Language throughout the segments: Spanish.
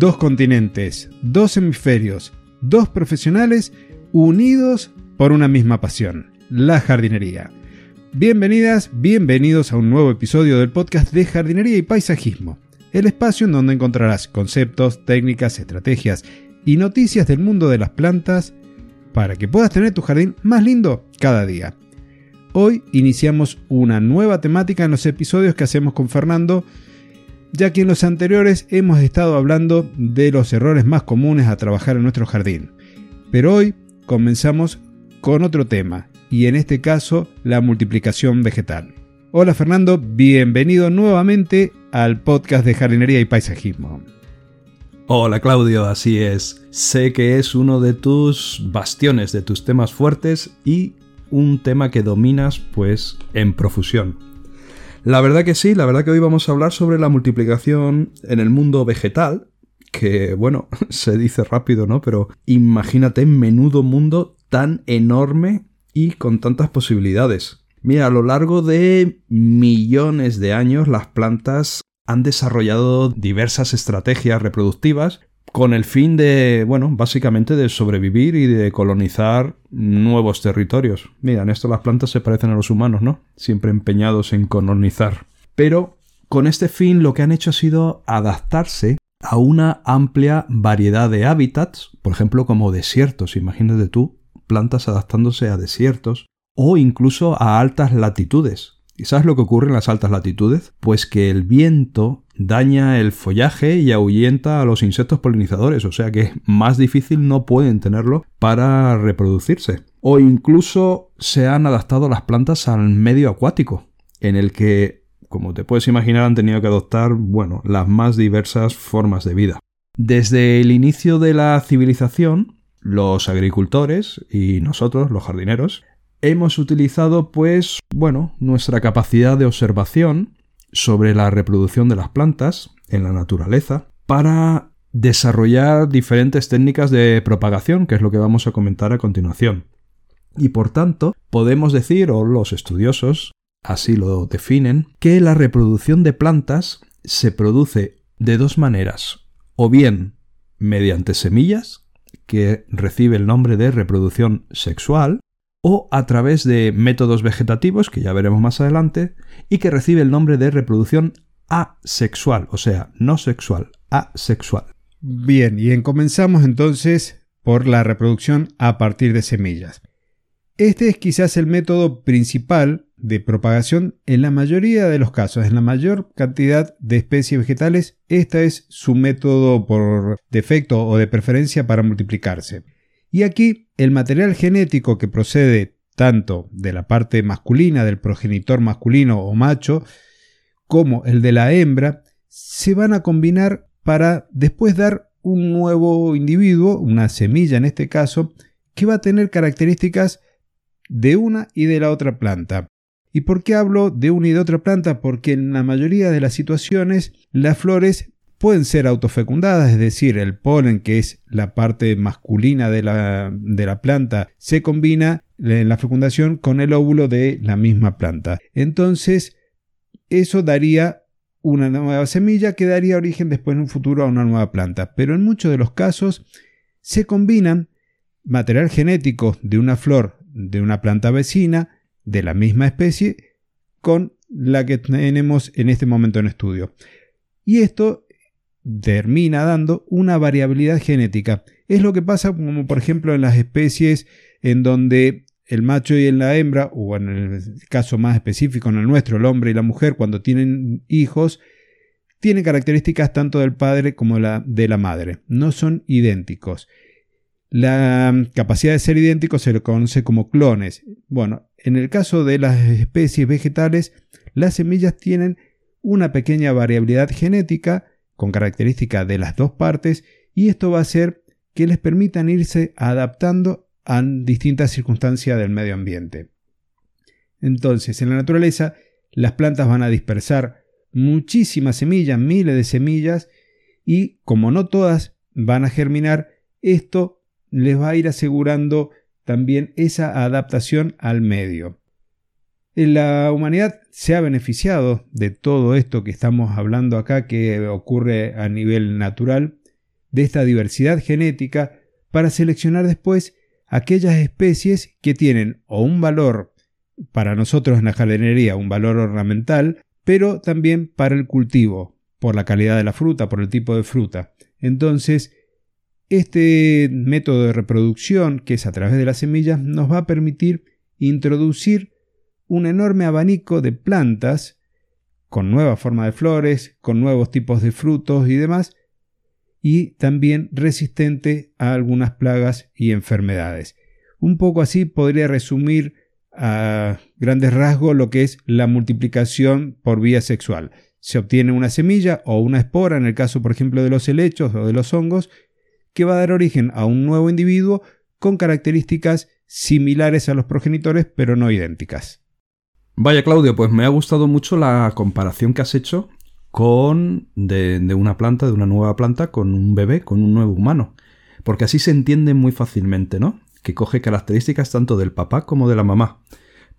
dos continentes, dos hemisferios, dos profesionales unidos por una misma pasión, la jardinería. Bienvenidas, bienvenidos a un nuevo episodio del podcast de jardinería y paisajismo, el espacio en donde encontrarás conceptos, técnicas, estrategias y noticias del mundo de las plantas para que puedas tener tu jardín más lindo cada día. Hoy iniciamos una nueva temática en los episodios que hacemos con Fernando, ya que en los anteriores hemos estado hablando de los errores más comunes a trabajar en nuestro jardín. Pero hoy comenzamos con otro tema, y en este caso la multiplicación vegetal. Hola Fernando, bienvenido nuevamente al podcast de jardinería y paisajismo. Hola Claudio, así es. Sé que es uno de tus bastiones, de tus temas fuertes y un tema que dominas pues en profusión. La verdad que sí, la verdad que hoy vamos a hablar sobre la multiplicación en el mundo vegetal, que bueno, se dice rápido, ¿no? Pero imagínate menudo mundo tan enorme y con tantas posibilidades. Mira, a lo largo de millones de años las plantas han desarrollado diversas estrategias reproductivas con el fin de, bueno, básicamente de sobrevivir y de colonizar nuevos territorios. Mira, en esto las plantas se parecen a los humanos, ¿no? Siempre empeñados en colonizar. Pero con este fin lo que han hecho ha sido adaptarse a una amplia variedad de hábitats, por ejemplo como desiertos, imagínate tú, plantas adaptándose a desiertos o incluso a altas latitudes. ¿Y sabes lo que ocurre en las altas latitudes? Pues que el viento daña el follaje y ahuyenta a los insectos polinizadores, o sea que más difícil no pueden tenerlo para reproducirse. O incluso se han adaptado las plantas al medio acuático, en el que, como te puedes imaginar, han tenido que adoptar, bueno, las más diversas formas de vida. Desde el inicio de la civilización, los agricultores y nosotros, los jardineros, hemos utilizado pues, bueno, nuestra capacidad de observación sobre la reproducción de las plantas en la naturaleza para desarrollar diferentes técnicas de propagación, que es lo que vamos a comentar a continuación. Y por tanto, podemos decir, o los estudiosos así lo definen, que la reproducción de plantas se produce de dos maneras, o bien mediante semillas, que recibe el nombre de reproducción sexual, o a través de métodos vegetativos, que ya veremos más adelante, y que recibe el nombre de reproducción asexual, o sea, no sexual, asexual. Bien, y comenzamos entonces por la reproducción a partir de semillas. Este es quizás el método principal de propagación en la mayoría de los casos, en la mayor cantidad de especies vegetales, este es su método por defecto o de preferencia para multiplicarse. Y aquí el material genético que procede tanto de la parte masculina del progenitor masculino o macho, como el de la hembra, se van a combinar para después dar un nuevo individuo, una semilla en este caso, que va a tener características de una y de la otra planta. ¿Y por qué hablo de una y de otra planta? Porque en la mayoría de las situaciones las flores pueden ser autofecundadas, es decir, el polen, que es la parte masculina de la, de la, planta, se combina en la fecundación con el óvulo de la misma planta. Entonces, eso daría una nueva semilla que daría origen después en un futuro a una nueva planta. Pero en muchos de los casos se combinan material genético de una flor de una planta vecina de la misma especie con la que tenemos en este momento en estudio. Y esto termina dando una variabilidad genética. Es lo que pasa como por ejemplo en las especies en donde el macho y la hembra, o en el caso más específico en el nuestro, el hombre y la mujer, cuando tienen hijos, tienen características tanto del padre como de la madre. No son idénticos. La capacidad de ser idénticos se le conoce como clones. Bueno, en el caso de las especies vegetales, las semillas tienen una pequeña variabilidad genética con características de las dos partes y esto va a hacer que les permitan irse adaptando a distintas circunstancias del medio ambiente. Entonces, en la naturaleza, las plantas van a dispersar muchísimas semillas, miles de semillas, y como no todas van a germinar, esto les va a ir asegurando también esa adaptación al medio. La humanidad se ha beneficiado de todo esto que estamos hablando acá, que ocurre a nivel natural, de esta diversidad genética para seleccionar después aquellas especies que tienen o un valor para nosotros en la jardinería, un valor ornamental, pero también para el cultivo, por la calidad de la fruta, por el tipo de fruta. Entonces, este método de reproducción, que es a través de las semillas, nos va a permitir introducir un enorme abanico de plantas con nueva forma de flores, con nuevos tipos de frutos y demás, y también resistente a algunas plagas y enfermedades. Un poco así podría resumir a grandes rasgos lo que es la multiplicación por vía sexual. Se obtiene una semilla o una espora, en el caso por ejemplo de los helechos o de los hongos, que va a dar origen a un nuevo individuo con características similares a los progenitores pero no idénticas. Vaya Claudio, pues me ha gustado mucho la comparación que has hecho con de, de, una planta, de una nueva planta, con un bebé, con un nuevo humano. Porque así se entiende muy fácilmente, ¿no? Que coge características tanto del papá como de la mamá.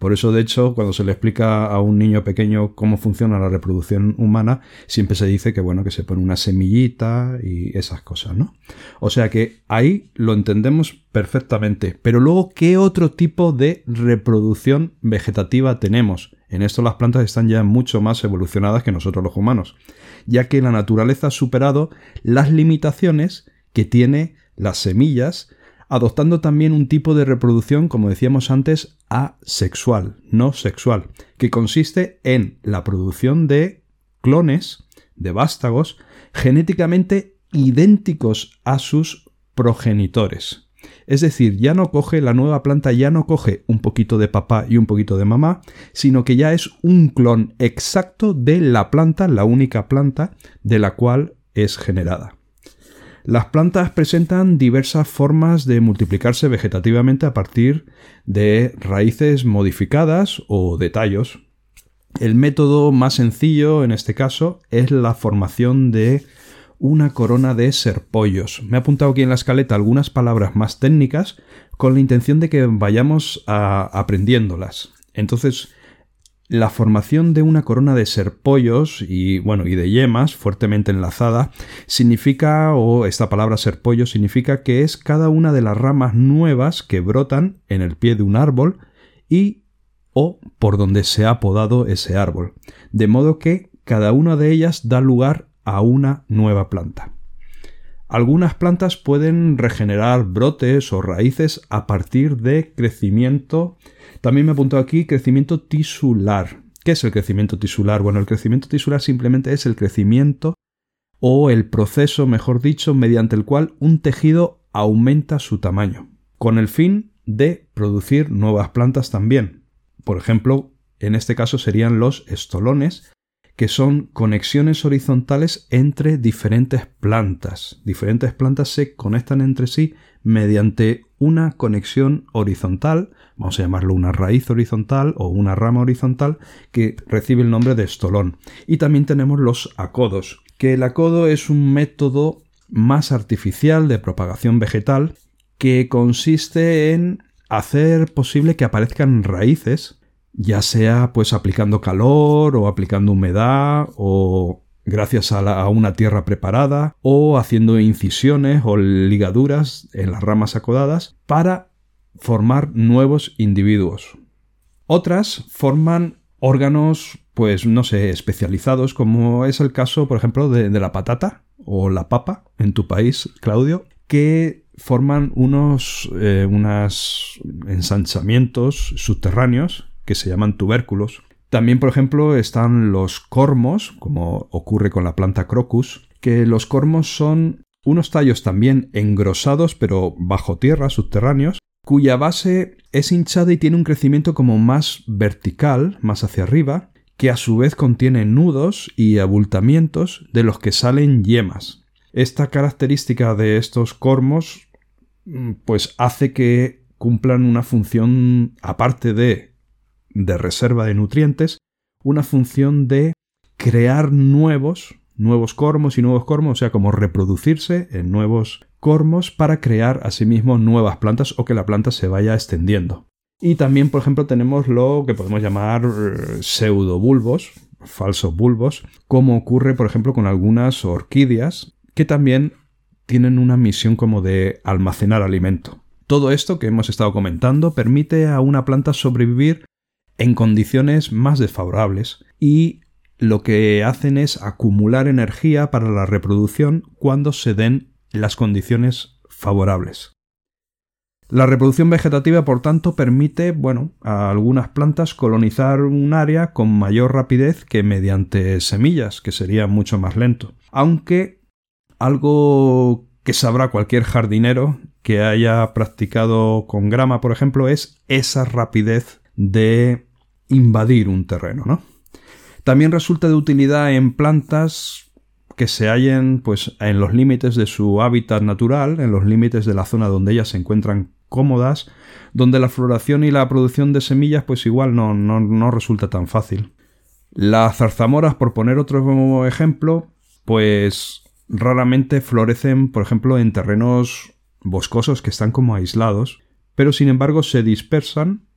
Por eso, de hecho, cuando se le explica a un niño pequeño cómo funciona la reproducción humana, siempre se dice que, bueno, que se pone una semillita y esas cosas, ¿no? O sea que ahí lo entendemos perfectamente. Pero luego, ¿qué otro tipo de reproducción vegetativa tenemos? En esto las plantas están ya mucho más evolucionadas que nosotros los humanos, ya que la naturaleza ha superado las limitaciones que tiene las semillas adoptando también un tipo de reproducción, como decíamos antes, asexual, no sexual, que consiste en la producción de clones, de vástagos, genéticamente idénticos a sus progenitores. Es decir, ya no coge la nueva planta, ya no coge un poquito de papá y un poquito de mamá, sino que ya es un clon exacto de la planta, la única planta de la cual es generada. Las plantas presentan diversas formas de multiplicarse vegetativamente a partir de raíces modificadas o de tallos. El método más sencillo en este caso es la formación de una corona de serpollos. Me he apuntado aquí en la escaleta algunas palabras más técnicas con la intención de que vayamos aprendiéndolas. Entonces, la formación de una corona de serpollos y bueno y de yemas fuertemente enlazada significa o esta palabra serpollo significa que es cada una de las ramas nuevas que brotan en el pie de un árbol y o por donde se ha podado ese árbol, de modo que cada una de ellas da lugar a una nueva planta. Algunas plantas pueden regenerar brotes o raíces a partir de crecimiento también me apuntado aquí crecimiento tisular. ¿Qué es el crecimiento tisular? Bueno, el crecimiento tisular simplemente es el crecimiento o el proceso, mejor dicho, mediante el cual un tejido aumenta su tamaño, con el fin de producir nuevas plantas también. Por ejemplo, en este caso serían los estolones, que son conexiones horizontales entre diferentes plantas. Diferentes plantas se conectan entre sí mediante una conexión horizontal, vamos a llamarlo una raíz horizontal o una rama horizontal, que recibe el nombre de estolón. Y también tenemos los acodos, que el acodo es un método más artificial de propagación vegetal que consiste en hacer posible que aparezcan raíces, ya sea pues aplicando calor o aplicando humedad o gracias a, una tierra preparada o haciendo incisiones o ligaduras en las ramas acodadas para formar nuevos individuos. Otras forman órganos, pues no sé, especializados, como es el caso, por ejemplo, de, la patata o la papa en tu país, Claudio, que forman unos eh, ensanchamientos subterráneos que se llaman tubérculos también, por ejemplo, están los cormos, como ocurre con la planta crocus, que los cormos son unos tallos también engrosados pero bajo tierra, subterráneos, cuya base es hinchada y tiene un crecimiento como más vertical, más hacia arriba, que a su vez contiene nudos y abultamientos de los que salen yemas. Esta característica de estos cormos mm, pues hace que cumplan una función aparte de de reserva de nutrientes, una función de crear nuevos, nuevos cormos y nuevos cormos, o sea, como reproducirse en nuevos cormos para crear asimismo nuevas plantas o que la planta se vaya extendiendo. Y también, por ejemplo, tenemos lo que podemos llamar eh, pseudobulbos, falsos bulbos, como ocurre, por ejemplo, con algunas orquídeas que también tienen una misión como de almacenar alimento. Todo esto que hemos estado comentando permite a una planta sobrevivir en condiciones más desfavorables y lo que hacen es acumular energía para la reproducción cuando se den las condiciones favorables. La reproducción vegetativa, por tanto, permite, bueno, a algunas plantas colonizar un área con mayor rapidez que mediante semillas, que sería mucho más lento. Aunque algo que sabrá cualquier jardinero que haya practicado con grama, por ejemplo, es esa rapidez de invadir un terreno, ¿no? También resulta de utilidad en plantas que se hallen pues en los límites de su hábitat natural, en los límites de la zona donde ellas se encuentran cómodas, donde la floración y la producción de semillas pues igual no, no, no resulta tan fácil. Las zarzamoras, por poner otro ejemplo, pues raramente florecen, por ejemplo, en terrenos boscosos que están como aislados, pero sin embargo se dispersan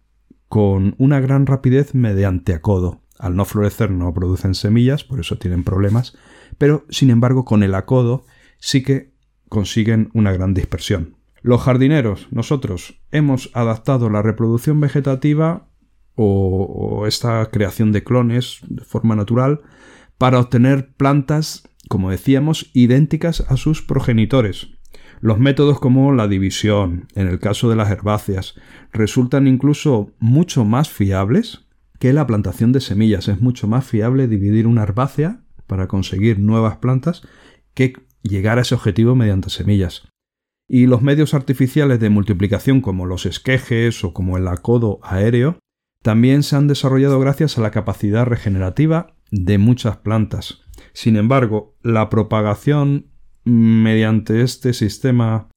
con una gran rapidez mediante acodo. Al no florecer no producen semillas, por eso tienen problemas, pero sin embargo con el acodo sí que consiguen una gran dispersión. Los jardineros, nosotros, hemos adaptado la reproducción vegetativa o, esta creación de clones de forma natural para obtener plantas, como decíamos, idénticas a sus progenitores. Los métodos como la división, en el caso de las herbáceas, resultan incluso mucho más fiables que la plantación de semillas. Es mucho más fiable dividir una herbácea para conseguir nuevas plantas que llegar a ese objetivo mediante semillas. Y los medios artificiales de multiplicación como los esquejes o como el acodo aéreo también se han desarrollado gracias a la capacidad regenerativa de muchas plantas. Sin embargo, la propagación mediante este sistema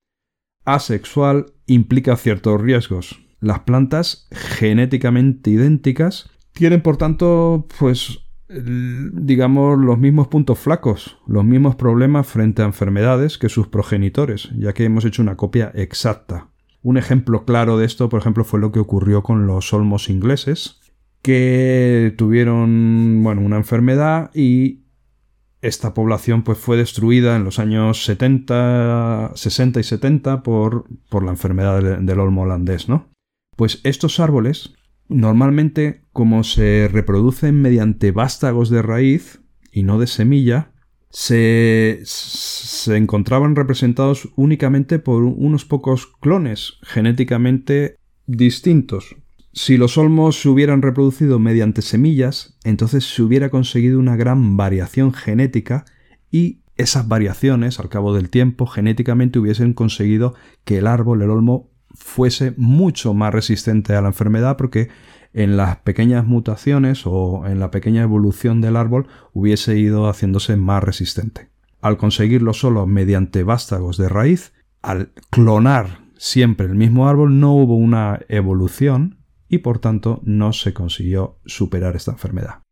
asexual implica ciertos riesgos. Las plantas genéticamente idénticas tienen por tanto pues digamos, los mismos puntos flacos, los mismos problemas frente a enfermedades que sus progenitores, ya que hemos hecho una copia exacta. Un ejemplo claro de esto, por ejemplo, fue lo que ocurrió con los olmos ingleses, que tuvieron, bueno, una enfermedad y esta población pues fue destruida en los años 70, 60 y 70 por, por la enfermedad del, del olmo holandés, ¿no? Pues estos árboles Normalmente, como se reproducen mediante vástagos de raíz y no de semilla, se, se, encontraban representados únicamente por unos pocos clones genéticamente distintos. Si los olmos se hubieran reproducido mediante semillas, entonces se hubiera conseguido una gran variación genética y esas variaciones, al cabo del tiempo, genéticamente hubiesen conseguido que el árbol, el olmo, fuese mucho más resistente a la enfermedad porque en las pequeñas mutaciones o en la pequeña evolución del árbol hubiese ido haciéndose más resistente. Al conseguirlo solo mediante vástagos de raíz, al clonar siempre el mismo árbol no hubo una evolución y por tanto no se consiguió superar esta enfermedad.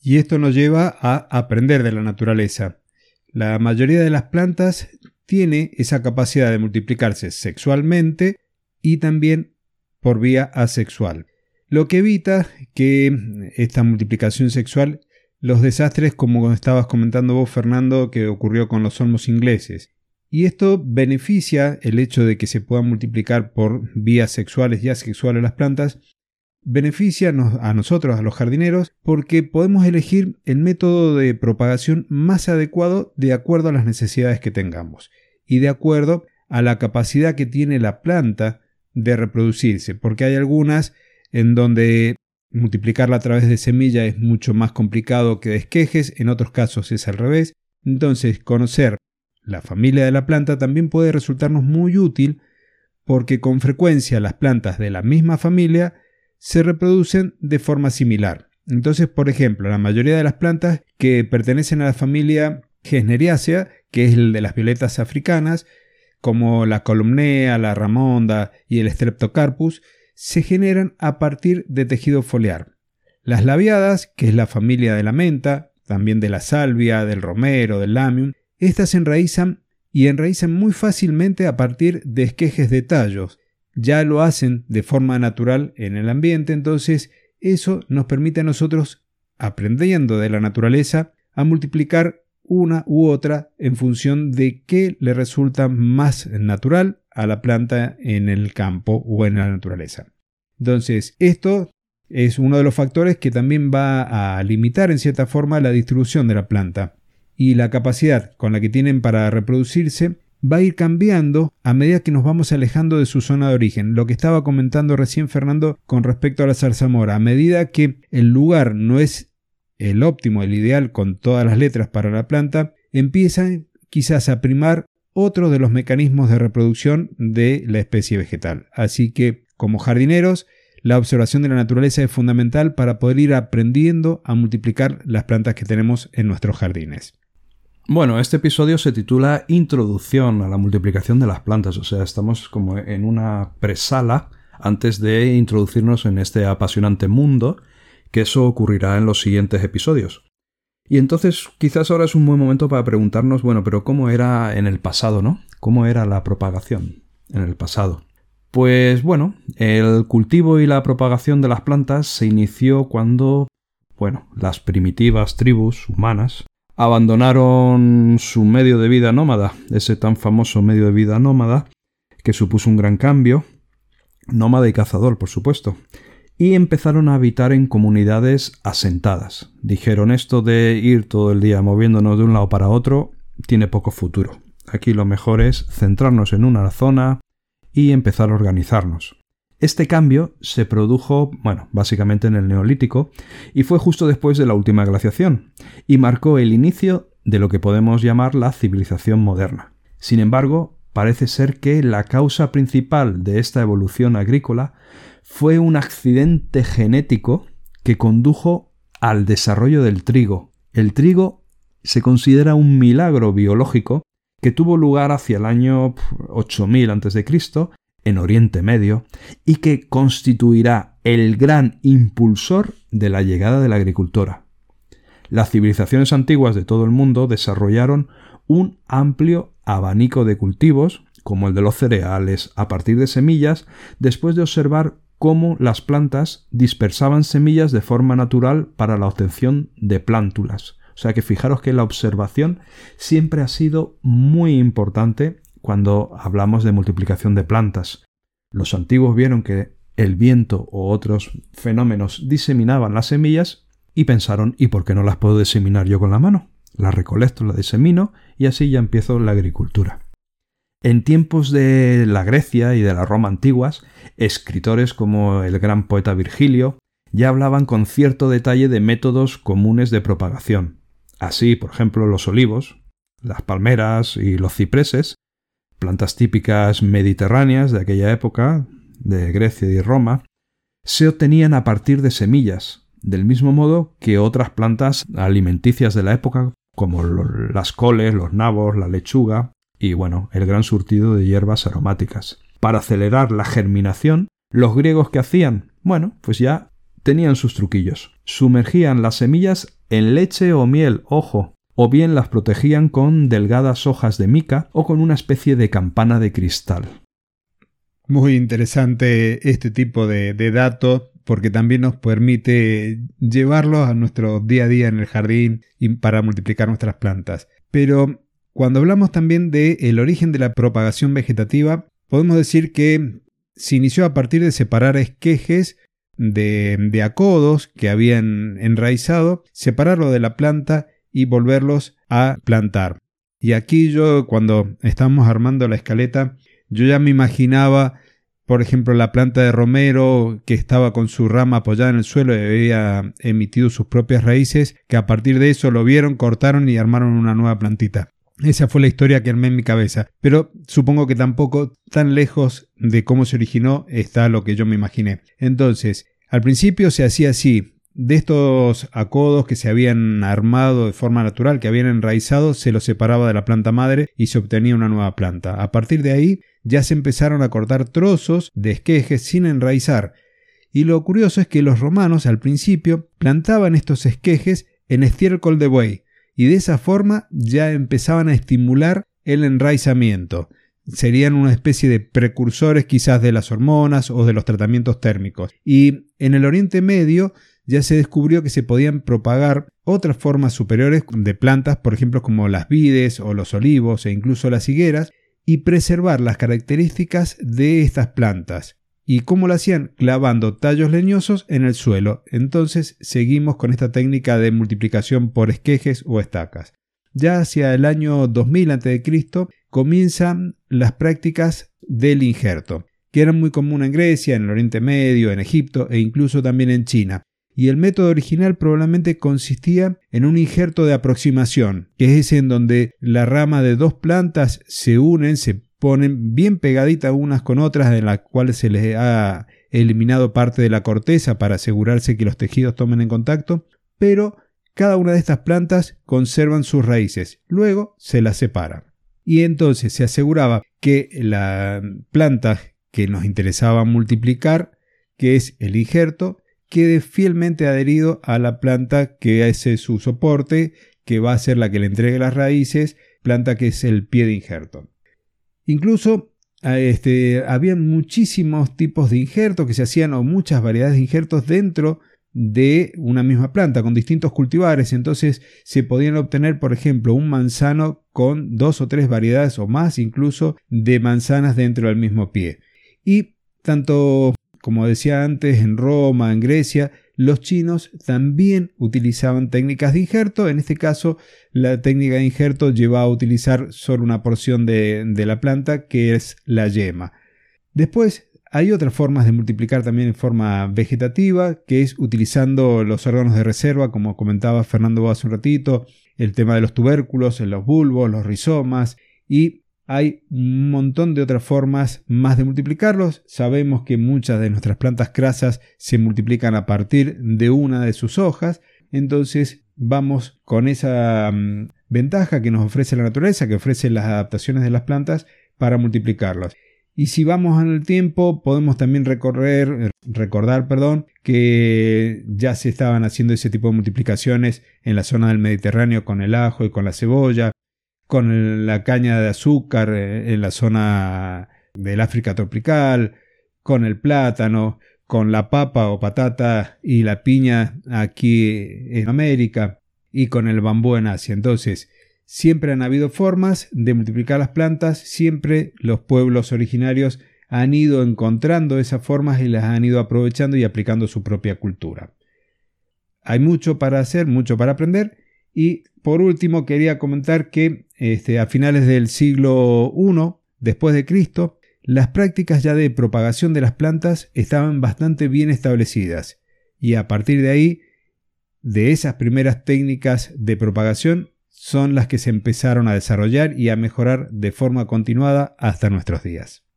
Y esto nos lleva a aprender de la naturaleza. La mayoría de las plantas tiene esa capacidad de multiplicarse sexualmente y también por vía asexual, lo que evita que esta multiplicación sexual los desastres como estabas comentando vos Fernando que ocurrió con los olmos ingleses. Y esto beneficia el hecho de que se puedan multiplicar por vías sexuales y asexuales las plantas, beneficia a nosotros, a los jardineros, porque podemos elegir el método de propagación más adecuado de acuerdo a las necesidades que tengamos y de acuerdo a la capacidad que tiene la planta de reproducirse, porque hay algunas en donde multiplicarla a través de semilla es mucho más complicado que de esquejes, en otros casos es al revés. Entonces, conocer la familia de la planta también puede resultarnos muy útil porque con frecuencia las plantas de la misma familia se reproducen de forma similar. Entonces, por ejemplo, la mayoría de las plantas que pertenecen a la familia Gesneriacea, que es el de las violetas africanas, como la columnea, la ramonda y el streptocarpus, se generan a partir de tejido foliar. Las labiadas, que es la familia de la menta, también de la salvia, del romero, del lamium, estas se enraizan y enraizan muy fácilmente a partir de esquejes de tallos. Ya lo hacen de forma natural en el ambiente, entonces eso nos permite a nosotros, aprendiendo de la naturaleza, a multiplicar una u otra en función de qué le resulta más natural a la planta en el campo o en la naturaleza. Entonces, esto es uno de los factores que también va a limitar en cierta forma la distribución de la planta y la capacidad con la que tienen para reproducirse va a ir cambiando a medida que nos vamos alejando de su zona de origen. Lo que estaba comentando recién Fernando con respecto a la zarzamora, a medida que el lugar no es el óptimo, el ideal con todas las letras para la planta, empiezan quizás a primar otro de los mecanismos de reproducción de la especie vegetal. Así que, como jardineros, la observación de la naturaleza es fundamental para poder ir aprendiendo a multiplicar las plantas que tenemos en nuestros jardines. Bueno, este episodio se titula Introducción a la multiplicación de las plantas, o sea, estamos como en una presala antes de introducirnos en este apasionante mundo, que eso ocurrirá en los siguientes episodios. Y entonces quizás ahora es un buen momento para preguntarnos, bueno, pero ¿cómo era en el pasado, no? ¿Cómo era la propagación en el pasado? Pues bueno, el cultivo y la propagación de las plantas se inició cuando, bueno, las primitivas tribus humanas abandonaron su medio de vida nómada, ese tan famoso medio de vida nómada, que supuso un gran cambio, nómada y cazador, por supuesto, y empezaron a habitar en comunidades asentadas. Dijeron esto de ir todo el día moviéndonos de un lado para otro tiene poco futuro. Aquí lo mejor es centrarnos en una zona y empezar a organizarnos. Este cambio se produjo, bueno, básicamente en el Neolítico, y fue justo después de la última glaciación, y marcó el inicio de lo que podemos llamar la civilización moderna. Sin embargo, parece ser que la causa principal de esta evolución agrícola fue un accidente genético que condujo al desarrollo del trigo. El trigo se considera un milagro biológico que tuvo lugar hacia el año 8000 a.C en Oriente Medio y que constituirá el gran impulsor de la llegada de la agricultura. Las civilizaciones antiguas de todo el mundo desarrollaron un amplio abanico de cultivos, como el de los cereales, a partir de semillas, después de observar cómo las plantas dispersaban semillas de forma natural para la obtención de plántulas. O sea que fijaros que la observación siempre ha sido muy importante cuando hablamos de multiplicación de plantas. Los antiguos vieron que el viento o otros fenómenos diseminaban las semillas y pensaron ¿y por qué no las puedo diseminar yo con la mano? Las recolecto, las disemino y así ya empiezo la agricultura. En tiempos de la Grecia y de la Roma antiguas, escritores como el gran poeta Virgilio ya hablaban con cierto detalle de métodos comunes de propagación. Así, por ejemplo, los olivos, las palmeras y los cipreses plantas típicas mediterráneas de aquella época, de Grecia y Roma, se obtenían a partir de semillas, del mismo modo que otras plantas alimenticias de la época, como las coles, los nabos, la lechuga y, bueno, el gran surtido de hierbas aromáticas. Para acelerar la germinación, los griegos que hacían, bueno, pues ya tenían sus truquillos. Sumergían las semillas en leche o miel, ojo, o bien las protegían con delgadas hojas de mica o con una especie de campana de cristal. Muy interesante este tipo de, datos porque también nos permite llevarlos a nuestro día a día en el jardín y para multiplicar nuestras plantas. Pero cuando hablamos también del origen de la propagación vegetativa, podemos decir que se inició a partir de separar esquejes de, de acodos que habían enraizado, separarlo de la planta y volverlos a plantar. Y aquí yo, cuando estábamos armando la escaleta, yo ya me imaginaba, por ejemplo, la planta de romero que estaba con su rama apoyada en el suelo y había emitido sus propias raíces, que a partir de eso lo vieron, cortaron y armaron una nueva plantita. Esa fue la historia que armé en mi cabeza, pero supongo que tampoco tan lejos de cómo se originó está lo que yo me imaginé. Entonces, al principio se hacía así, de estos acodos que se habían armado de forma natural, que habían enraizado, se los separaba de la planta madre y se obtenía una nueva planta. A partir de ahí ya se empezaron a cortar trozos de esquejes sin enraizar. Y lo curioso es que los romanos al principio plantaban estos esquejes en estiércol de buey y de esa forma ya empezaban a estimular el enraizamiento. Serían una especie de precursores quizás de las hormonas o de los tratamientos térmicos. Y en el Oriente Medio ya se descubrió que se podían propagar otras formas superiores de plantas, por ejemplo como las vides o los olivos e incluso las higueras, y preservar las características de estas plantas. ¿Y cómo lo hacían? Clavando tallos leñosos en el suelo. Entonces seguimos con esta técnica de multiplicación por esquejes o estacas. Ya hacia el año 2000 a.C. comienzan las prácticas del injerto, que eran muy comunes en Grecia, en el Oriente Medio, en Egipto e incluso también en China. Y el método original probablemente consistía en un injerto de aproximación, que es ese en donde la rama de dos plantas se unen, se ponen bien pegaditas unas con otras, en las cuales se les ha eliminado parte de la corteza para asegurarse que los tejidos tomen en contacto, pero cada una de estas plantas conservan sus raíces, luego se las separa. Y entonces se aseguraba que la planta que nos interesaba multiplicar, que es el injerto, quede fielmente adherido a la planta que hace su soporte, que va a ser la que le entregue las raíces, planta que es el pie de injerto. Incluso este, había muchísimos tipos de injertos que se hacían o muchas variedades de injertos dentro de una misma planta con distintos cultivares. Entonces se podían obtener, por ejemplo, un manzano con dos o tres variedades o más incluso de manzanas dentro del mismo pie. Y tanto, como decía antes, en Roma, en Grecia, los chinos también utilizaban técnicas de injerto. En este caso, la técnica de injerto lleva a utilizar solo una porción de, de la planta, que es la yema. Después hay otras formas de multiplicar también en forma vegetativa, que es utilizando los órganos de reserva, como comentaba Fernando hace un ratito, el tema de los tubérculos, los bulbos, los rizomas, y hay un montón de otras formas más de multiplicarlos. Sabemos que muchas de nuestras plantas crasas se multiplican a partir de una de sus hojas, entonces vamos con esa mm, ventaja que nos ofrece la naturaleza, que ofrece las adaptaciones de las plantas para multiplicarlos. Y si vamos en el tiempo, podemos también recorrer, recordar perdón, que ya se estaban haciendo ese tipo de multiplicaciones en la zona del Mediterráneo con el ajo y con la cebolla, con la caña de azúcar eh, en la zona del África tropical, con el plátano, con la papa o patata y la piña aquí en América y con el bambú en Asia. Entonces, Siempre han habido formas de multiplicar las plantas, siempre los pueblos originarios han ido encontrando esas formas y las han ido aprovechando y aplicando su propia cultura. Hay mucho para hacer, mucho para aprender y por último quería comentar que este, a finales del siglo I después de Cristo las prácticas ya de propagación de las plantas estaban bastante bien establecidas y a partir de ahí de esas primeras técnicas de propagación son las que se empezaron a desarrollar y a mejorar de forma continuada hasta nuestros días.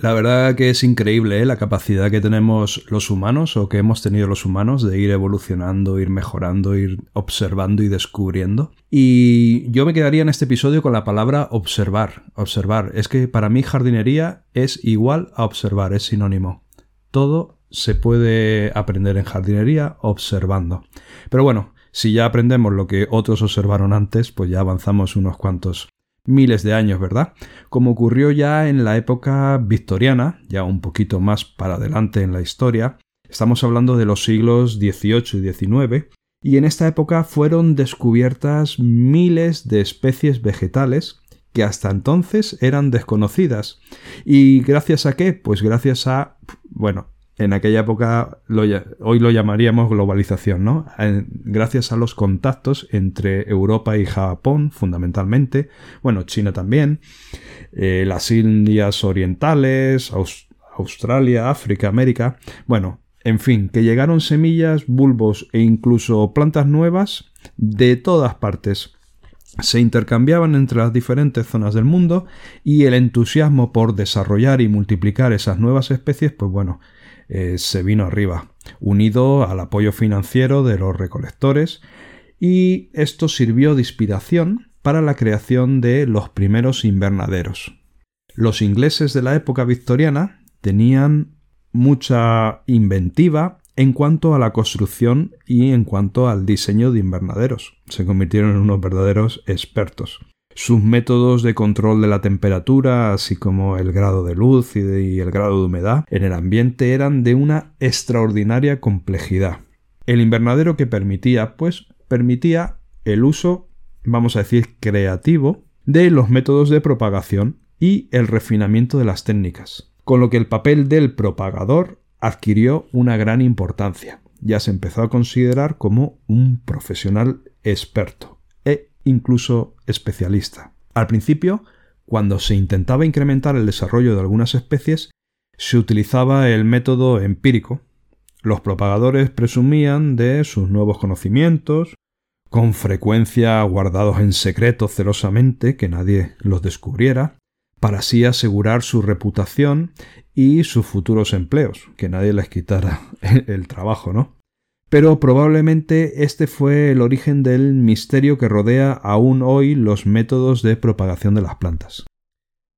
La verdad que es increíble ¿eh? la capacidad que tenemos los humanos o que hemos tenido los humanos de ir evolucionando, ir mejorando, ir observando y descubriendo. Y yo me quedaría en este episodio con la palabra observar. Observar. Es que para mí jardinería es igual a observar, es sinónimo. Todo se puede aprender en jardinería observando. Pero bueno, si ya aprendemos lo que otros observaron antes, pues ya avanzamos unos cuantos miles de años, ¿verdad? Como ocurrió ya en la época victoriana, ya un poquito más para adelante en la historia, estamos hablando de los siglos XVIII y XIX, y en esta época fueron descubiertas miles de especies vegetales que hasta entonces eran desconocidas. ¿Y gracias a qué? Pues gracias a, bueno, en aquella época hoy lo llamaríamos globalización, ¿no? Gracias a los contactos entre Europa y Japón, fundamentalmente, bueno, China también, eh, las Indias Orientales, Australia, África, América, bueno, en fin, que llegaron semillas, bulbos e incluso plantas nuevas de todas partes. Se intercambiaban entre las diferentes zonas del mundo y el entusiasmo por desarrollar y multiplicar esas nuevas especies, pues bueno, eh, se vino arriba, unido al apoyo financiero de los recolectores, y esto sirvió de inspiración para la creación de los primeros invernaderos. Los ingleses de la época victoriana tenían mucha inventiva en cuanto a la construcción y en cuanto al diseño de invernaderos. Se convirtieron en unos verdaderos expertos. Sus métodos de control de la temperatura, así como el grado de luz y, el grado de humedad en el ambiente eran de una extraordinaria complejidad. El invernadero que permitía, pues permitía el uso, vamos a decir, creativo de los métodos de propagación y el refinamiento de las técnicas, con lo que el papel del propagador adquirió una gran importancia. Ya se empezó a considerar como un profesional experto incluso especialista. Al principio, cuando se intentaba incrementar el desarrollo de algunas especies, se utilizaba el método empírico. Los propagadores presumían de sus nuevos conocimientos, con frecuencia guardados en secreto celosamente, que nadie los descubriera, para así asegurar su reputación y sus futuros empleos, que nadie les quitara el trabajo, ¿no? Pero probablemente este fue el origen del misterio que rodea aún hoy los métodos de propagación de las plantas.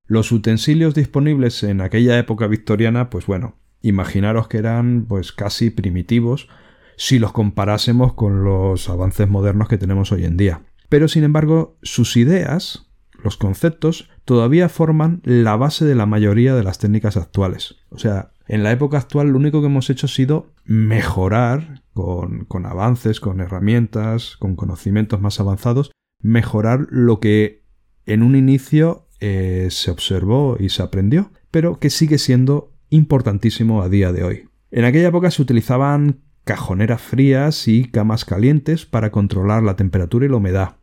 Los utensilios disponibles en aquella época victoriana, pues bueno, imaginaros que eran pues casi primitivos si los comparásemos con los avances modernos que tenemos hoy en día. Pero sin embargo, sus ideas, los conceptos, todavía forman la base de la mayoría de las técnicas actuales. O sea, en la época actual lo único que hemos hecho ha sido mejorar con, avances, con herramientas, con conocimientos más avanzados, mejorar lo que en un inicio eh, se observó y se aprendió, pero que sigue siendo importantísimo a día de hoy. En aquella época se utilizaban cajoneras frías y camas calientes para controlar la temperatura y la humedad.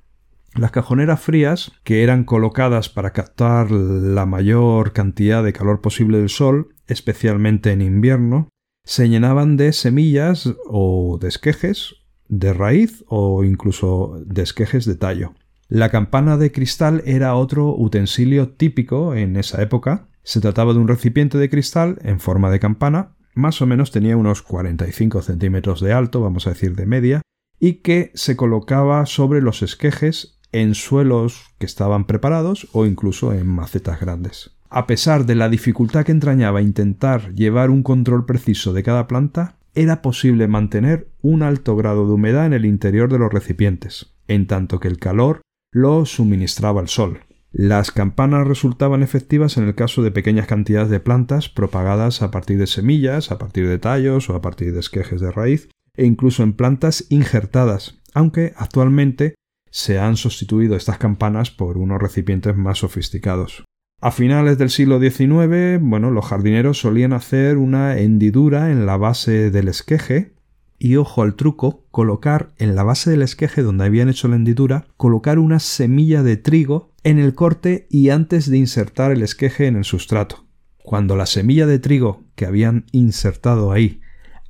Las cajoneras frías, que eran colocadas para captar la mayor cantidad de calor posible del sol, especialmente en invierno, se llenaban de semillas o de esquejes de raíz o incluso de esquejes de tallo. La campana de cristal era otro utensilio típico en esa época. Se trataba de un recipiente de cristal en forma de campana, más o menos tenía unos 45 centímetros de alto, vamos a decir de media, y que se colocaba sobre los esquejes en suelos que estaban preparados o incluso en macetas grandes. A pesar de la dificultad que entrañaba intentar llevar un control preciso de cada planta, era posible mantener un alto grado de humedad en el interior de los recipientes, en tanto que el calor lo suministraba el sol. Las campanas resultaban efectivas en el caso de pequeñas cantidades de plantas propagadas a partir de semillas, a partir de tallos o a partir de esquejes de raíz, e incluso en plantas injertadas, aunque actualmente se han sustituido estas campanas por unos recipientes más sofisticados. A finales del siglo XIX, bueno, los jardineros solían hacer una hendidura en la base del esqueje y ojo al truco, colocar en la base del esqueje donde habían hecho la hendidura, colocar una semilla de trigo en el corte y antes de insertar el esqueje en el sustrato. Cuando la semilla de trigo que habían insertado ahí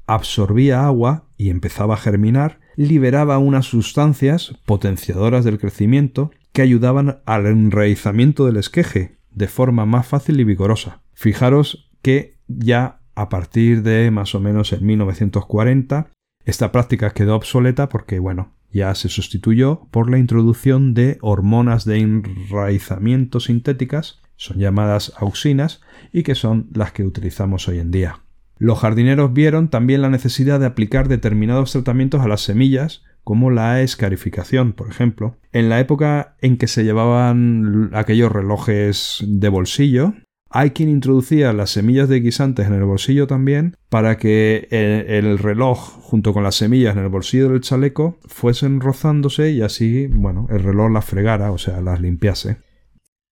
absorbía agua y empezaba a germinar, liberaba unas sustancias potenciadoras del crecimiento que ayudaban al enraizamiento del esqueje de forma más fácil y vigorosa. Fijaros que ya a partir de más o menos en 1940 esta práctica quedó obsoleta porque, bueno, ya se sustituyó por la introducción de hormonas de enraizamiento sintéticas, son llamadas auxinas, y que son las que utilizamos hoy en día. Los jardineros vieron también la necesidad de aplicar determinados tratamientos a las semillas, como la escarificación, por ejemplo. En la época en que se llevaban aquellos relojes de bolsillo, hay quien introducía las semillas de guisantes en el bolsillo también para que el, reloj junto con las semillas en el bolsillo del chaleco fuesen rozándose y así, bueno, el reloj las fregara, o sea, las limpiase.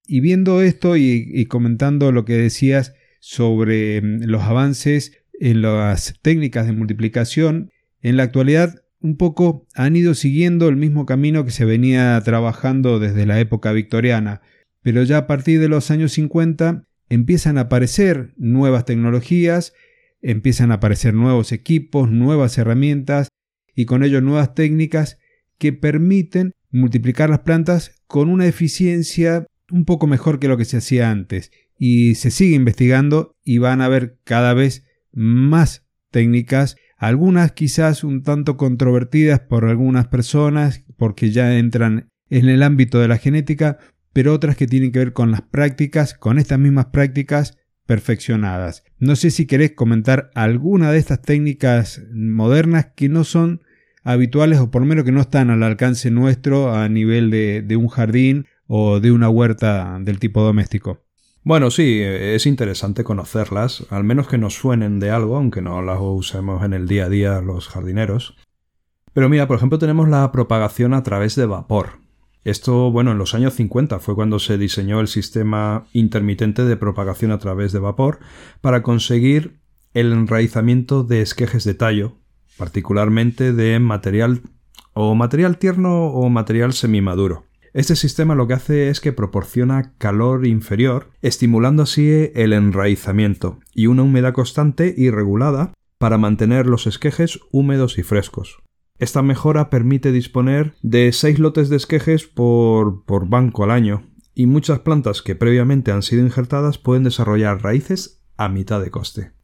Y viendo esto y, y comentando lo que decías sobre mm, los avances en las técnicas de multiplicación, en la actualidad un poco han ido siguiendo el mismo camino que se venía trabajando desde la época victoriana, pero ya a partir de los años 50 empiezan a aparecer nuevas tecnologías, empiezan a aparecer nuevos equipos, nuevas herramientas y con ello nuevas técnicas que permiten multiplicar las plantas con una eficiencia un poco mejor que lo que se hacía antes. Y se sigue investigando y van a haber cada vez más técnicas, algunas quizás un tanto controvertidas por algunas personas porque ya entran en el ámbito de la genética, pero otras que tienen que ver con las prácticas, con estas mismas prácticas perfeccionadas. No sé si querés comentar alguna de estas técnicas modernas que no son habituales o por lo menos que no están al alcance nuestro a nivel de, de un jardín o de una huerta del tipo doméstico. Bueno, sí, es interesante conocerlas, al menos que nos suenen de algo, aunque no las usemos en el día a día los jardineros. Pero mira, por ejemplo, tenemos la propagación a través de vapor. Esto, bueno, en los años 50 fue cuando se diseñó el sistema intermitente de propagación a través de vapor para conseguir el enraizamiento de esquejes de tallo, particularmente de material o material tierno o material semimaduro. Este sistema lo que hace es que proporciona calor inferior, estimulando así el enraizamiento y una humedad constante y regulada para mantener los esquejes húmedos y frescos. Esta mejora permite disponer de 6 lotes de esquejes por, por banco al año, y muchas plantas que previamente han sido injertadas pueden desarrollar raíces a mitad de coste.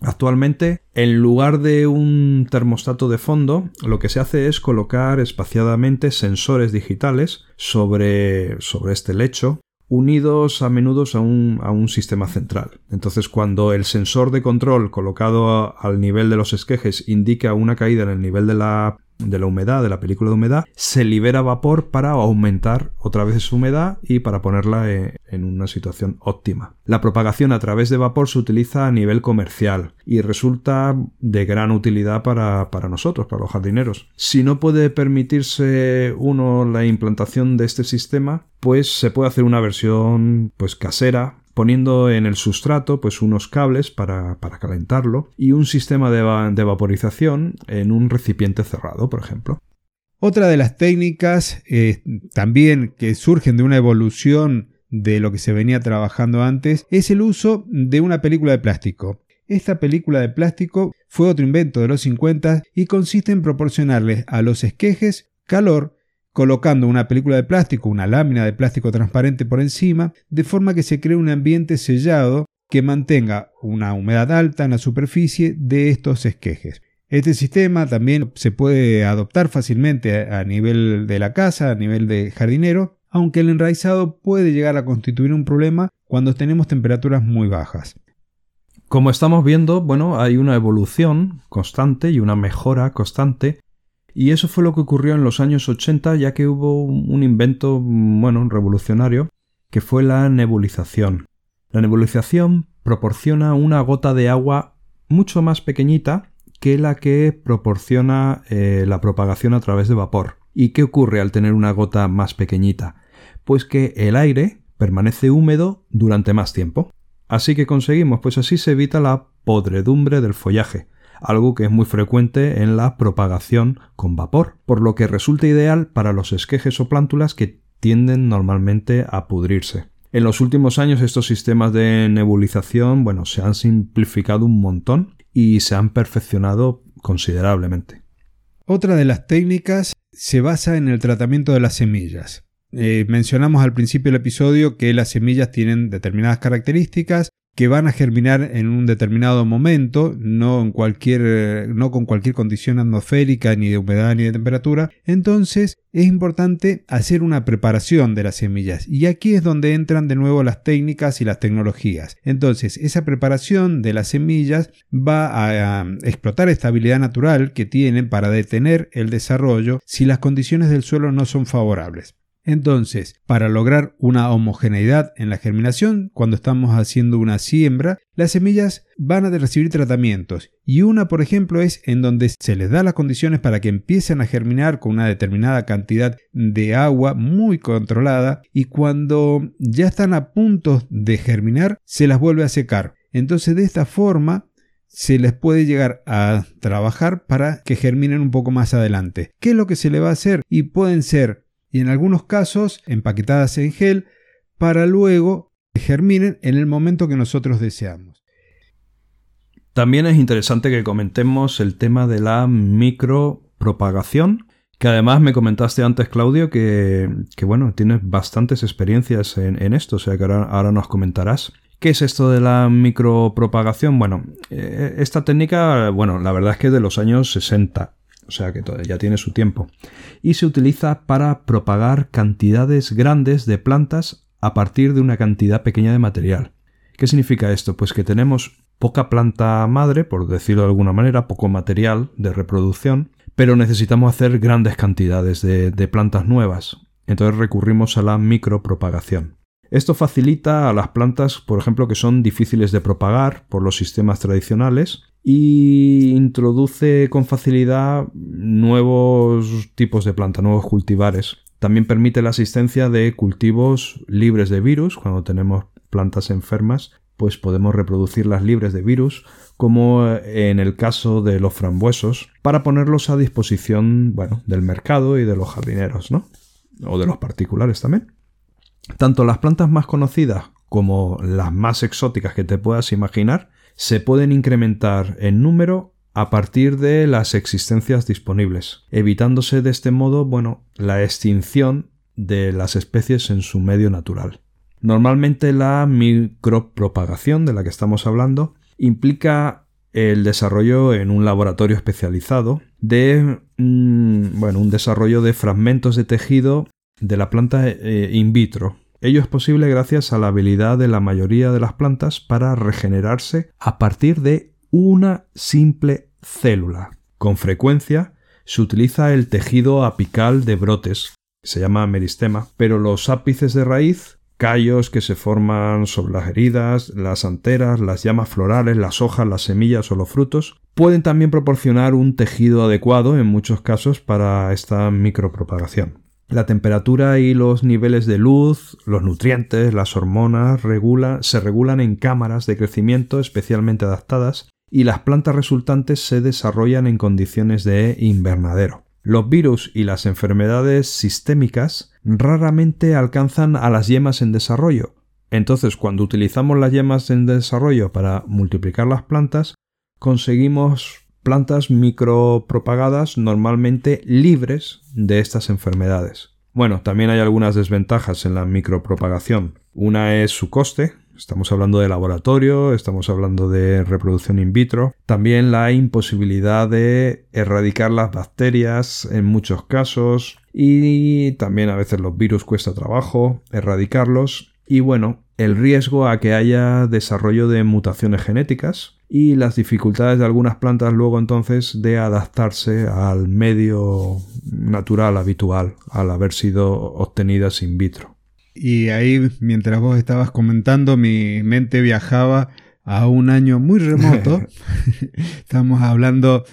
Actualmente, en lugar de un termostato de fondo, lo que se hace es colocar espaciadamente sensores digitales sobre, sobre este lecho unidos a menudo a un, a un, sistema central. Entonces, cuando el sensor de control colocado al nivel de los esquejes indica una caída en el nivel de la de la humedad, de la película de humedad, se libera vapor para aumentar otra vez esa humedad y para ponerla eh, en una situación óptima. La propagación a través de vapor se utiliza a nivel comercial y resulta de gran utilidad para, para nosotros, para los jardineros. Si no puede permitirse uno la implantación de este sistema, pues se puede hacer una versión pues casera poniendo en el sustrato pues unos cables para, calentarlo y un sistema de, de vaporización en un recipiente cerrado, por ejemplo. Otra de las técnicas eh, también que surgen de una evolución de lo que se venía trabajando antes es el uso de una película de plástico. Esta película de plástico fue otro invento de los 50 y consiste en proporcionarles a los esquejes calor colocando una película de plástico, una lámina de plástico transparente por encima, de forma que se cree un ambiente sellado que mantenga una humedad alta en la superficie de estos esquejes. Este sistema también se puede adoptar fácilmente a nivel de la casa, a nivel de jardinero, aunque el enraizado puede llegar a constituir un problema cuando tenemos temperaturas muy bajas. Como estamos viendo, bueno, hay una evolución constante y una mejora constante y eso fue lo que ocurrió en los años 80, ya que hubo un invento, bueno, revolucionario, que fue la nebulización. La nebulización proporciona una gota de agua mucho más pequeñita que la que proporciona eh, la propagación a través de vapor. ¿Y qué ocurre al tener una gota más pequeñita? Pues que el aire permanece húmedo durante más tiempo. Así que conseguimos, pues así se evita la podredumbre del follaje, algo que es muy frecuente en la propagación con vapor, por lo que resulta ideal para los esquejes o plántulas que tienden normalmente a pudrirse. En los últimos años estos sistemas de nebulización, bueno, se han simplificado un montón y se han perfeccionado considerablemente. Otra de las técnicas se basa en el tratamiento de las semillas. Eh, mencionamos al principio del episodio que las semillas tienen determinadas características que van a germinar en un determinado momento, no, en cualquier, no con cualquier condición atmosférica, ni de humedad, ni de temperatura. Entonces es importante hacer una preparación de las semillas. Y aquí es donde entran de nuevo las técnicas y las tecnologías. Entonces esa preparación de las semillas va a, a explotar esta habilidad natural que tienen para detener el desarrollo si las condiciones del suelo no son favorables. Entonces, para lograr una homogeneidad en la germinación, cuando estamos haciendo una siembra, las semillas van a recibir tratamientos y una, por ejemplo, es en donde se les da las condiciones para que empiecen a germinar con una determinada cantidad de agua muy controlada y cuando ya están a punto de germinar, se las vuelve a secar. Entonces, de esta forma, se les puede llegar a trabajar para que germinen un poco más adelante. ¿Qué es lo que se le va a hacer? Y pueden ser y en algunos casos empaquetadas en gel para luego que germinen en el momento que nosotros deseamos. También es interesante que comentemos el tema de la micropropagación, que además me comentaste antes, Claudio, que, bueno, tienes bastantes experiencias en, esto, o sea que ahora, nos comentarás. ¿Qué es esto de la micropropagación? Bueno, eh, esta técnica, bueno, la verdad es que es de los años 60 o sea que ya tiene su tiempo, y se utiliza para propagar cantidades grandes de plantas a partir de una cantidad pequeña de material. ¿Qué significa esto? Pues que tenemos poca planta madre, por decirlo de alguna manera, poco material de reproducción, pero necesitamos hacer grandes cantidades de, de plantas nuevas. Entonces recurrimos a la micropropagación. Esto facilita a las plantas, por ejemplo, que son difíciles de propagar por los sistemas tradicionales y introduce con facilidad nuevos tipos de planta, nuevos cultivares. También permite la asistencia de cultivos libres de virus. Cuando tenemos plantas enfermas, pues podemos reproducirlas libres de virus, como en el caso de los frambuesos, para ponerlos a disposición, bueno, del mercado y de los jardineros, ¿no? O de los particulares también. Tanto las plantas más conocidas como las más exóticas que te puedas imaginar se pueden incrementar en número a partir de las existencias disponibles, evitándose de este modo, bueno, la extinción de las especies en su medio natural. Normalmente la micropropagación de la que estamos hablando implica el desarrollo en un laboratorio especializado de mm, bueno, un desarrollo de fragmentos de tejido de la planta eh, in vitro, Ello es posible gracias a la habilidad de la mayoría de las plantas para regenerarse a partir de una simple célula. Con frecuencia se utiliza el tejido apical de brotes, se llama meristema, pero los ápices de raíz, callos que se forman sobre las heridas, las anteras, las llamas florales, las hojas, las semillas o los frutos, pueden también proporcionar un tejido adecuado en muchos casos para esta micropropagación. La temperatura y los niveles de luz, los nutrientes, las hormonas se regulan en cámaras de crecimiento especialmente adaptadas y las plantas resultantes se desarrollan en condiciones de invernadero. Los virus y las enfermedades sistémicas raramente alcanzan a las yemas en desarrollo. Entonces, cuando utilizamos las yemas en desarrollo para multiplicar las plantas, conseguimos plantas micropropagadas normalmente libres de estas enfermedades. Bueno, también hay algunas desventajas en la micropropagación. Una es su coste, Estamos hablando de laboratorio, estamos hablando de reproducción in vitro, también la imposibilidad de erradicar las bacterias en muchos casos. Y también a veces los virus cuesta trabajo erradicarlos. Y bueno, el riesgo a que haya desarrollo de mutaciones genéticas, y las dificultades de algunas plantas luego entonces de adaptarse al medio natural habitual al haber sido obtenidas in vitro. Y ahí, mientras vos estabas comentando, mi mente viajaba a un año muy remoto. Estamos hablando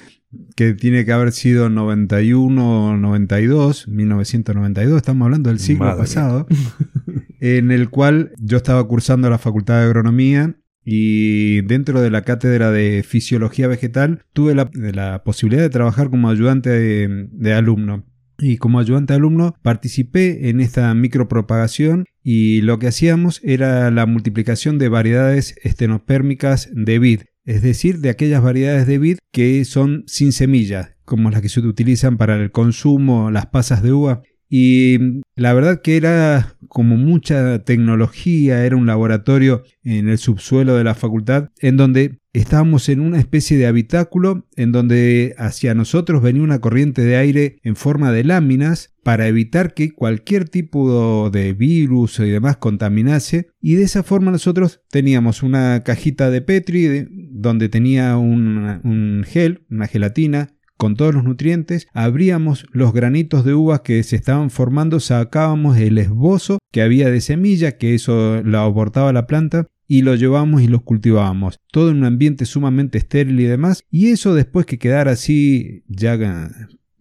que tiene que haber sido 91 o 92, 1992, estamos hablando del siglo pasado, en el cual yo estaba cursando la Facultad de Agronomía y dentro de la cátedra de fisiología vegetal tuve la, posibilidad de trabajar como ayudante de, alumno. Y como ayudante de alumno participé en esta micropropagación y lo que hacíamos era la multiplicación de variedades estenopérmicas de vid, es decir, de aquellas variedades de vid que son sin semilla, como las que se utilizan para el consumo, las pasas de uva. Y la verdad que era como mucha tecnología, era un laboratorio en el subsuelo de la facultad, en donde estábamos en una especie de habitáculo, en donde hacia nosotros venía una corriente de aire en forma de láminas para evitar que cualquier tipo de virus y demás contaminase. Y de esa forma nosotros teníamos una cajita de Petri donde tenía un gel, una gelatina, con todos los nutrientes, abríamos los granitos de uvas que se estaban formando, sacábamos el esbozo que había de semilla, que eso lo abortaba la planta, y lo llevábamos y los cultivábamos. Todo en un ambiente sumamente estéril y demás. Y eso después que quedara así ya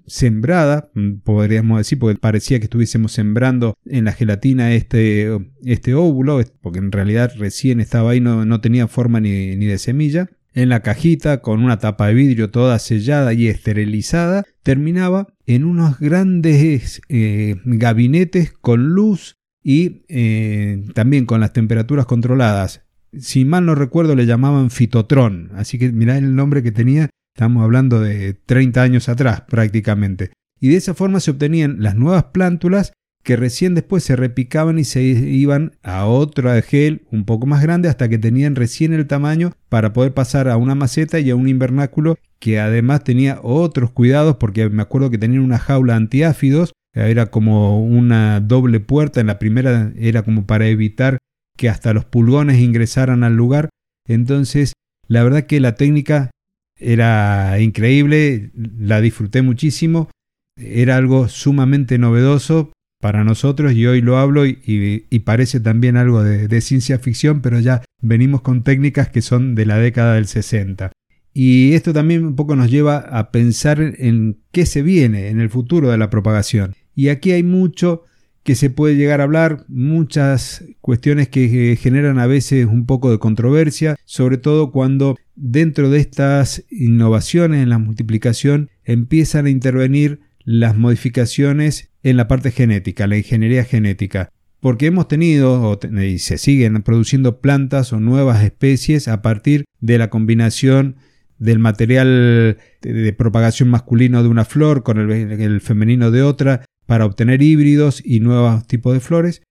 sembrada, podríamos decir, porque parecía que estuviésemos sembrando en la gelatina este, este óvulo, porque en realidad recién estaba ahí, no, no tenía forma ni, ni de semilla en la cajita con una tapa de vidrio toda sellada y esterilizada, terminaba en unos grandes eh, gabinetes con luz y eh, también con las temperaturas controladas. Si mal no recuerdo le llamaban fitotrón, así que mirá el nombre que tenía, estamos hablando de 30 años atrás prácticamente. Y de esa forma se obtenían las nuevas plántulas que recién después se repicaban y se iban a otra gel un poco más grande hasta que tenían recién el tamaño para poder pasar a una maceta y a un invernáculo que además tenía otros cuidados porque me acuerdo que tenían una jaula antiáfidos, era como una doble puerta, en la primera era como para evitar que hasta los pulgones ingresaran al lugar, entonces la verdad que la técnica era increíble, la disfruté muchísimo, era algo sumamente novedoso para nosotros y hoy lo hablo y, parece también algo de, de, ciencia ficción, pero ya venimos con técnicas que son de la década del 60. Y esto también un poco nos lleva a pensar en qué se viene en el futuro de la propagación. Y aquí hay mucho que se puede llegar a hablar, muchas cuestiones que generan a veces un poco de controversia, sobre todo cuando dentro de estas innovaciones en la multiplicación empiezan a intervenir las modificaciones en la parte genética, la ingeniería genética. Porque hemos tenido y se siguen produciendo plantas o nuevas especies a partir de la combinación del material de, propagación masculino de una flor con el, femenino de otra para obtener híbridos y nuevos tipos de flores,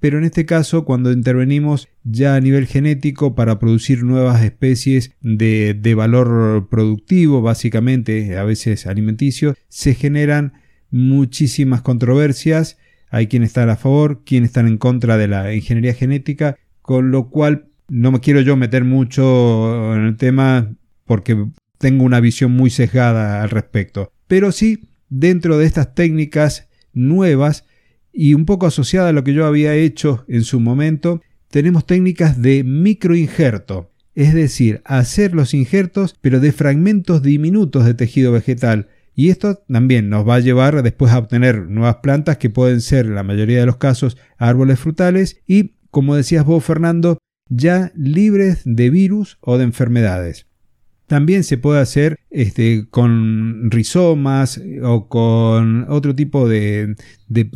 pero en este caso cuando intervenimos ya a nivel genético para producir nuevas especies de, valor productivo, básicamente a veces alimenticio, se generan muchísimas controversias, hay quienes están a favor, quienes están en contra de la ingeniería genética, con lo cual no me quiero yo meter mucho en el tema, porque tengo una visión muy sesgada al respecto. Pero sí, dentro de estas técnicas nuevas y un poco asociada a lo que yo había hecho en su momento, tenemos técnicas de microinjerto, es decir, hacer los injertos pero de fragmentos diminutos de tejido vegetal. Y esto también nos va a llevar después a obtener nuevas plantas que pueden ser, en la mayoría de los casos, árboles frutales y, como decías vos, Fernando, ya libres de virus o de enfermedades. También se puede hacer este, con rizomas o con otro tipo de,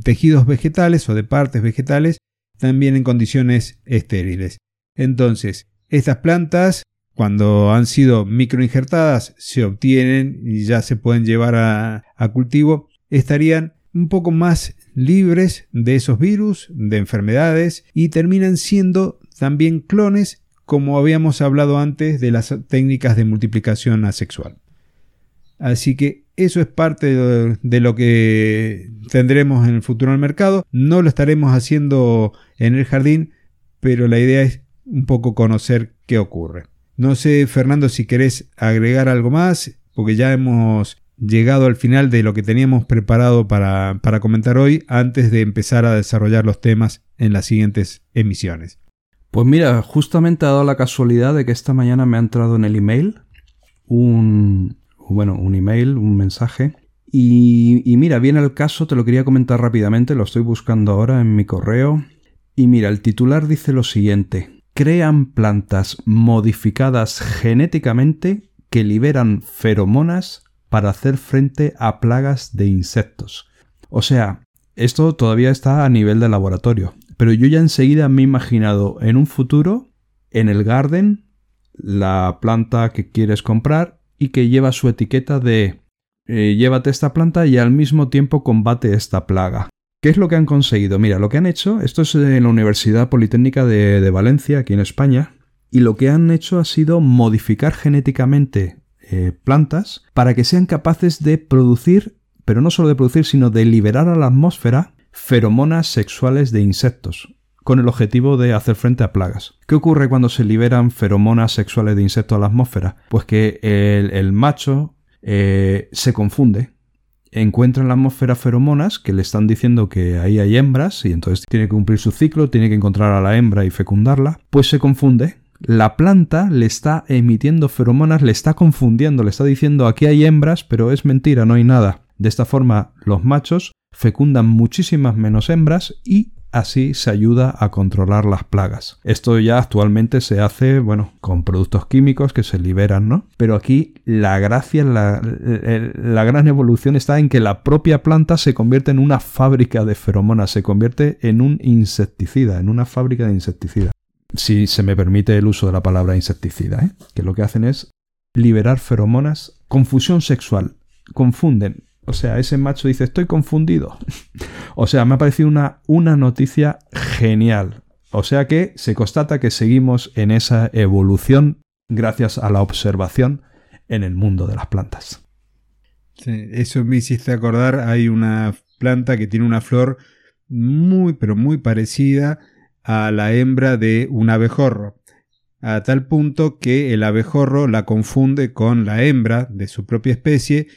tejidos vegetales o de partes vegetales, también en condiciones estériles. Entonces, estas plantas, cuando han sido microinjertadas, se obtienen y ya se pueden llevar a, a cultivo, estarían un poco más libres de esos virus, de enfermedades, y terminan siendo también clones como habíamos hablado antes de las técnicas de multiplicación asexual. Así que eso es parte de lo que tendremos en el futuro en el mercado. No lo estaremos haciendo en el jardín, pero la idea es un poco conocer qué ocurre. No sé, Fernando, si querés agregar algo más, porque ya hemos llegado al final de lo que teníamos preparado para, para comentar hoy antes de empezar a desarrollar los temas en las siguientes emisiones. Pues mira, justamente ha dado la casualidad de que esta mañana me ha entrado en el email un, bueno, un email, un mensaje. Y, y mira, viene el caso, te lo quería comentar rápidamente, lo estoy buscando ahora en mi correo. Y mira, el titular dice lo siguiente. Crean plantas modificadas genéticamente que liberan feromonas para hacer frente a plagas de insectos. O sea, esto todavía está a nivel de laboratorio. Pero yo ya enseguida me he imaginado en un futuro, en el garden, la planta que quieres comprar y que lleva su etiqueta de eh, llévate esta planta y al mismo tiempo combate esta plaga. ¿Qué es lo que han conseguido? Mira, lo que han hecho, esto es en la Universidad Politécnica de, Valencia, aquí en España, y lo que han hecho ha sido modificar genéticamente eh, plantas para que sean capaces de producir, pero no solo de producir, sino de liberar a la atmósfera feromonas sexuales de insectos, con el objetivo de hacer frente a plagas. ¿Qué ocurre cuando se liberan feromonas sexuales de insectos a la atmósfera? Pues que el, macho eh, se confunde, encuentra en la atmósfera feromonas que le están diciendo que ahí hay hembras y entonces tiene que cumplir su ciclo, tiene que encontrar a la hembra y fecundarla, pues se confunde. La planta le está emitiendo feromonas, le está confundiendo, le está diciendo aquí hay hembras, pero es mentira, no hay nada. De esta forma, los machos fecundan muchísimas menos hembras y así se ayuda a controlar las plagas. Esto ya actualmente se hace, bueno, con productos químicos que se liberan, ¿no? Pero aquí la gracia, la, la, gran evolución está en que la propia planta se convierte en una fábrica de feromonas, se convierte en un insecticida, en una fábrica de insecticida. Si se me permite el uso de la palabra insecticida, ¿eh? que lo que hacen es liberar feromonas, confusión sexual, confunden o sea, ese macho dice, estoy confundido. o sea, me ha parecido una, una noticia genial. O sea que se constata que seguimos en esa evolución gracias a la observación en el mundo de las plantas. eso me hiciste acordar, hay una planta que tiene una flor muy, pero muy parecida a la hembra de un abejorro, a tal punto que el abejorro la confunde con la hembra de su propia especie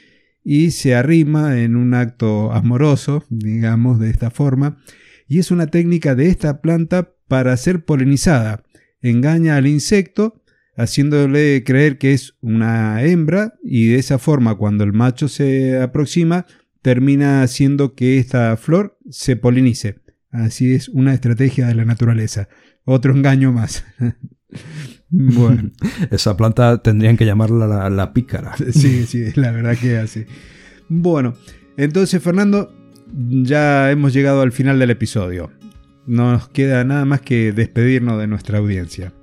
y se arrima en un acto amoroso, digamos de esta forma, y es una técnica de esta planta para ser polinizada. Engaña al insecto haciéndole creer que es una hembra y de esa forma cuando el macho se aproxima termina haciendo que esta flor se polinice. Así es una estrategia de la naturaleza. Otro engaño más. bueno. Esa planta tendrían que llamarla la, pícara. sí, sí, la verdad que así. Bueno, entonces Fernando, ya hemos llegado al final del episodio. No nos queda nada más que despedirnos de nuestra audiencia.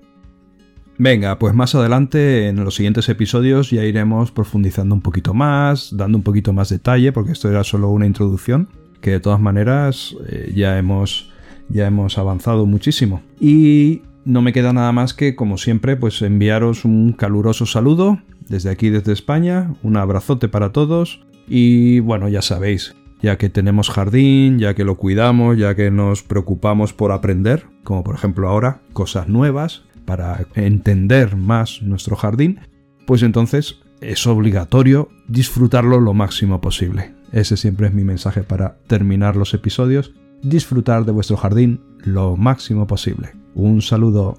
Venga, pues más adelante en los siguientes episodios ya iremos profundizando un poquito más, dando un poquito más detalle, porque esto era solo una introducción, que de todas maneras eh, ya, hemos, ya hemos avanzado muchísimo. Y no me queda nada más que, como siempre, pues enviaros un caluroso saludo desde aquí, desde España, un abrazote para todos y bueno, ya sabéis, ya que tenemos jardín, ya que lo cuidamos, ya que nos preocupamos por aprender, como por ejemplo ahora, cosas nuevas, para entender más nuestro jardín, pues entonces es obligatorio disfrutarlo lo máximo posible. Ese siempre es mi mensaje para terminar los episodios. Disfrutar de vuestro jardín lo máximo posible. Un saludo.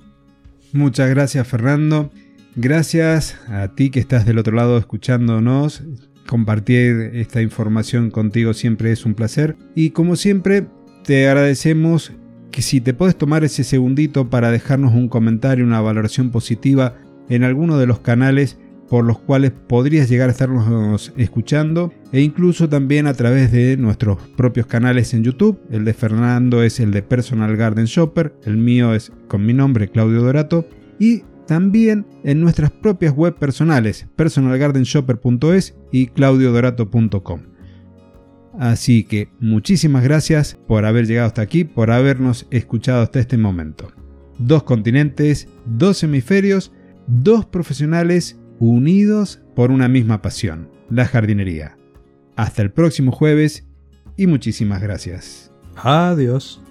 Muchas gracias Fernando. Gracias a ti que estás del otro lado escuchándonos. Compartir esta información contigo siempre es un placer. Y como siempre, te agradecemos que si te puedes tomar ese segundito para dejarnos un comentario, una valoración positiva en alguno de los canales por los cuales podrías llegar a estarnos escuchando e incluso también a través de nuestros propios canales en YouTube. El de Fernando es el de Personal Garden Shopper, el mío es con mi nombre Claudio Dorato y también en nuestras propias web personales, personalgardenshopper.es y claudiodorato.com. Así que muchísimas gracias por haber llegado hasta aquí, por habernos escuchado hasta este momento. Dos continentes, dos hemisferios, dos profesionales unidos por una misma pasión, la jardinería. Hasta el próximo jueves y muchísimas gracias. Adiós.